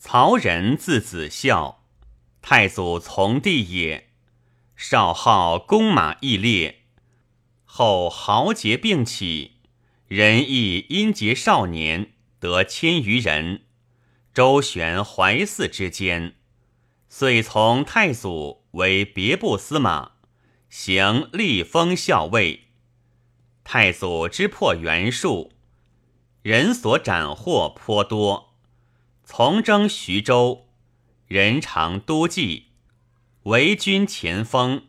曹仁字子孝，太祖从弟也。少好弓马义烈，后豪杰并起，仁义因结少年得千余人，周旋怀寺之间，遂从太祖为别部司马，行立封校尉。太祖之破袁术，人所斩获颇多。从征徐州，人常都记。为军前锋，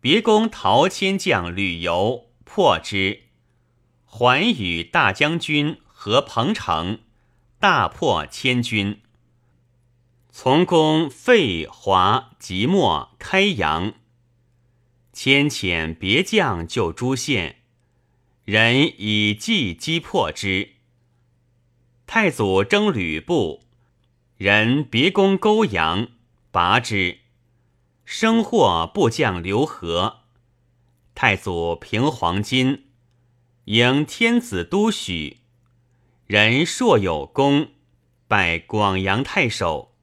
别攻陶谦将吕游，破之，还与大将军何彭城，大破千军。从攻费华、即墨、开阳，迁遣别将救诸县，人以计击破之。太祖征吕布，人别攻勾阳，拔之。生获部将刘和，太祖平黄巾，迎天子都许，人硕有功，拜广阳太守。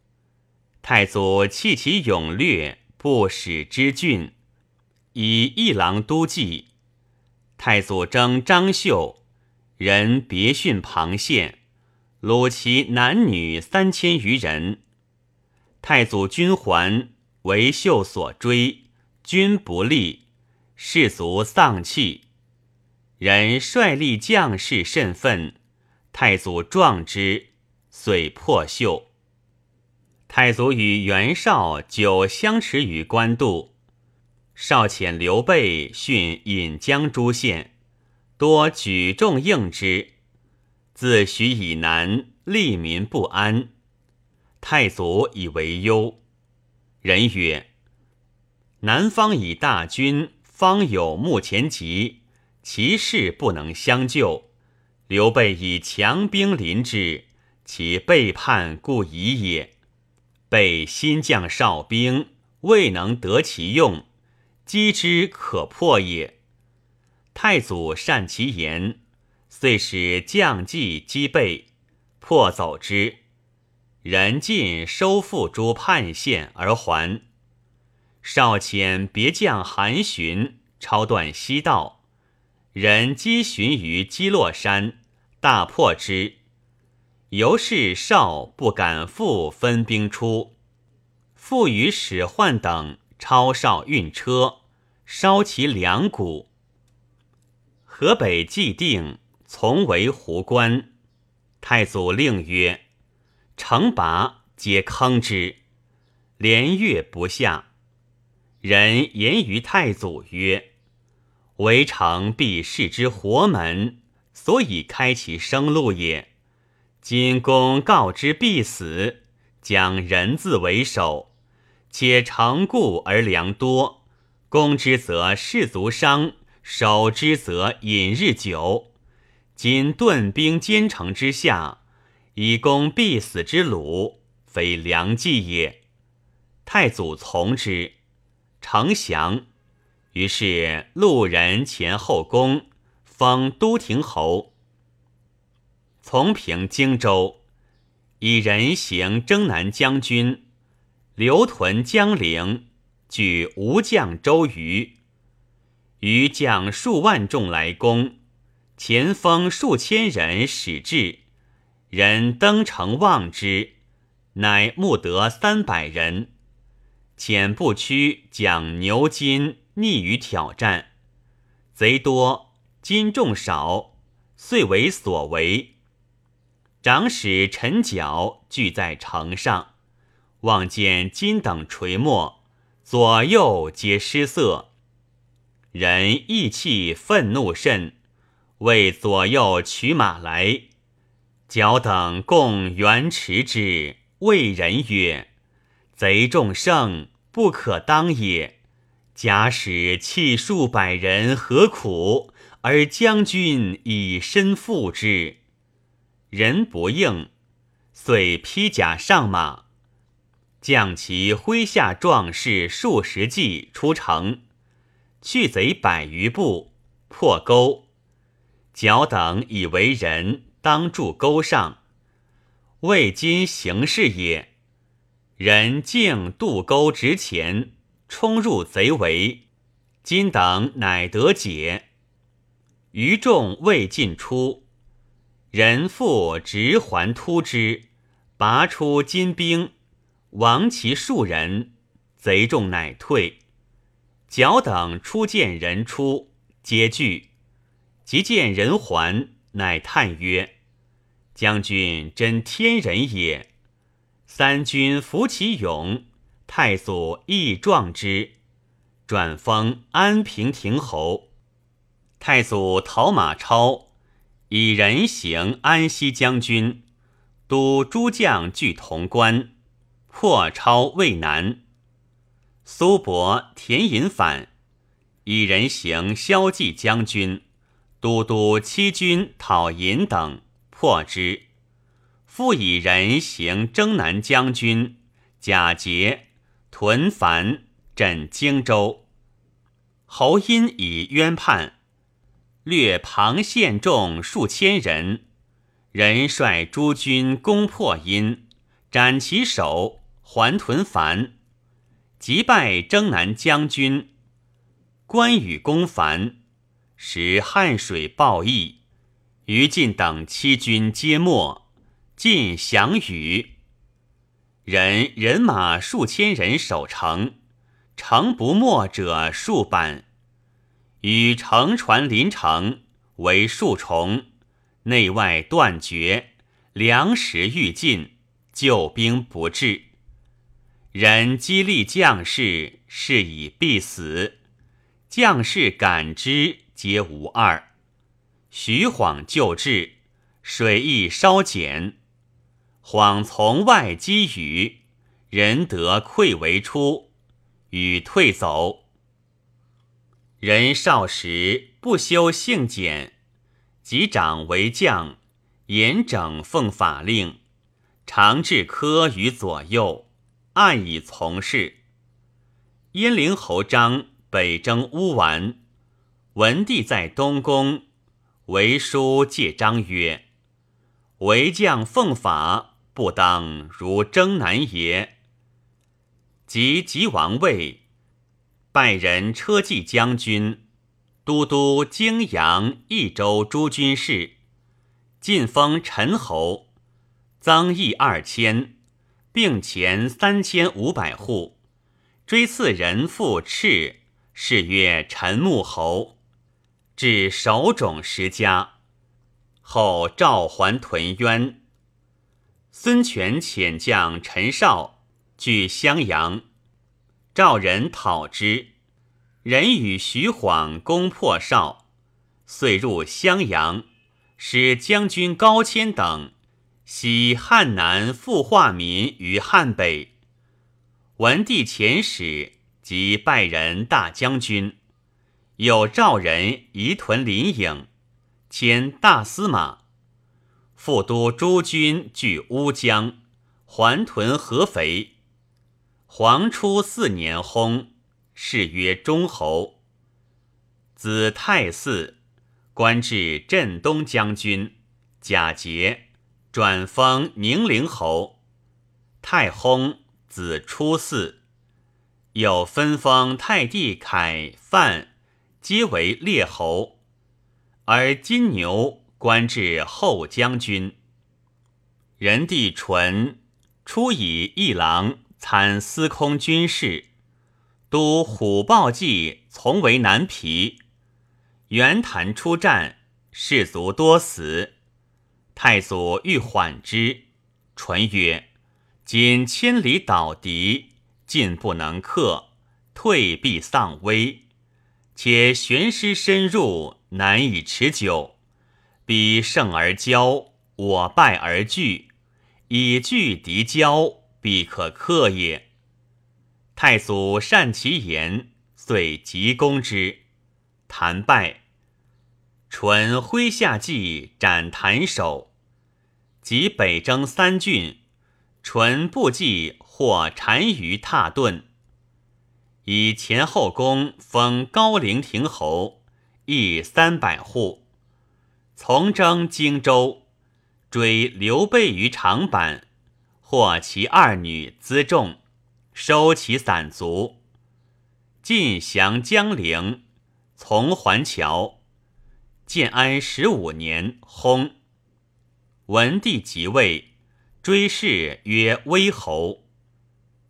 太祖弃其勇略，不使之郡，以一郎都记。太祖征张绣，人别训庞县，虏其男女三千余人。太祖军还。为秀所追，军不利，士卒丧气。人率立将士甚愤，太祖壮之，遂破秀。太祖与袁绍久相持于官渡，绍遣刘备训引江诸县，多举众应之。自许以南，利民不安，太祖以为忧。人曰：“南方以大军，方有目前急，其势不能相救。刘备以强兵临之，其背叛故已也。备新将少兵，未能得其用，击之可破也。太祖善其言，遂使将计击备，破走之。”人尽收复诸叛县而还。少遣别将韩寻超断西道，人击寻于基洛山，大破之。由是少不敢复分兵出，复与史涣等超少运车，烧其粮谷。河北既定，从为胡关。太祖令曰。城拔皆坑之，连月不下。人言于太祖曰：“围城必视之活门，所以开其生路也。今公告之必死，将人字为首，且城固而粮多，攻之则士卒伤，守之则饮日久。今顿兵坚城之下。”以攻必死之虏，非良计也。太祖从之，丞降。于是路人前后宫，封都亭侯。从平荆州，以人行征南将军，留屯江陵，举吴将周瑜。余将数万众来攻，前锋数千人使至。人登城望之，乃募得三百人。遣不屈将牛金逆于挑战，贼多，金众少，遂为所为。长史陈角聚在城上，望见金等垂没，左右皆失色。人意气愤怒甚，为左右取马来。角等共援持之，谓人曰：“贼众胜，不可当也。假使弃数百人，何苦？而将军以身负之。”人不应，遂披甲上马，将其麾下壮士数十骑出城，去贼百余步，破沟。角等以为人。当筑沟上，魏今行事也。人径渡沟直前，冲入贼围，今等乃得解。余众未尽出，人复直还突之，拔出金兵，亡其数人，贼众乃退。角等初见人出，皆惧。即见人还，乃叹曰：“将军真天人也！三军服其勇，太祖亦壮之，转封安平亭侯。太祖讨马超，以人行安西将军，都诸将俱潼关，破超渭南。苏伯田隐反，以人行骁骑将军。”都督七军讨银等，破之。复以人行征南将军贾节屯樊镇荆州。侯音以冤叛，略庞县众数千人，人率诸军攻破殷，斩其首，还屯樊，击败征南将军关羽攻樊。时汉水暴溢，于禁等七军皆没，尽降羽。人人马数千人守城，城不没者数百。与乘船临城，为数重，内外断绝，粮食欲尽，救兵不至。人激励将士，是以必死。将士感之。皆无二，徐晃救治，水亦稍减。晃从外击羽，人得溃为出，与退走。人少时不修性简，及长为将，严整奉法令，常置科于左右，暗以从事。燕陵侯张北征乌丸。文帝在东宫，为书借章曰：“为将奉法，不当如征南也。”即即王位，拜人车骑将军、都督泾阳、益州诸军事，晋封陈侯，增邑二千，并前三千五百户，追赐人父敕，谥曰陈穆侯。至首冢十家，后召还屯渊。孙权遣将陈绍据襄阳，赵人讨之。人与徐晃攻破绍，遂入襄阳，使将军高谦等徙汉南复化民于汉北。文帝遣使及拜人大将军。有赵人移屯临颍，迁大司马，副都诸军据乌江，还屯合肥。黄初四年薨，谥曰忠侯。子太嗣，官至镇东将军，贾节，转封宁陵侯。太薨，子初嗣，又分封太弟凯、范。皆为列侯，而金牛官至后将军。人帝淳初以一郎参司空军事，都虎豹骑从为南皮。袁谭出战，士卒多死。太祖欲缓之，淳曰：“今千里倒敌，进不能克，退必丧威。”且玄师深入，难以持久。彼胜而骄，我败而惧，以惧敌骄，必可克也。太祖善其言，遂急攻之。谭败，淳麾下计斩谭首。及北征三郡，淳部骑获单于踏顿。以前后宫封高陵亭侯，邑三百户。从征荆州，追刘备于长坂，获其二女辎重，收其散卒，进降江陵，从还桥。建安十五年薨。文帝即位，追谥曰威侯。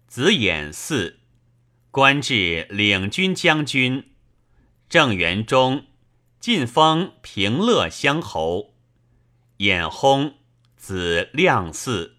子衍嗣，官至领军将军。正元中，晋封平乐乡侯。衍薨，子亮嗣。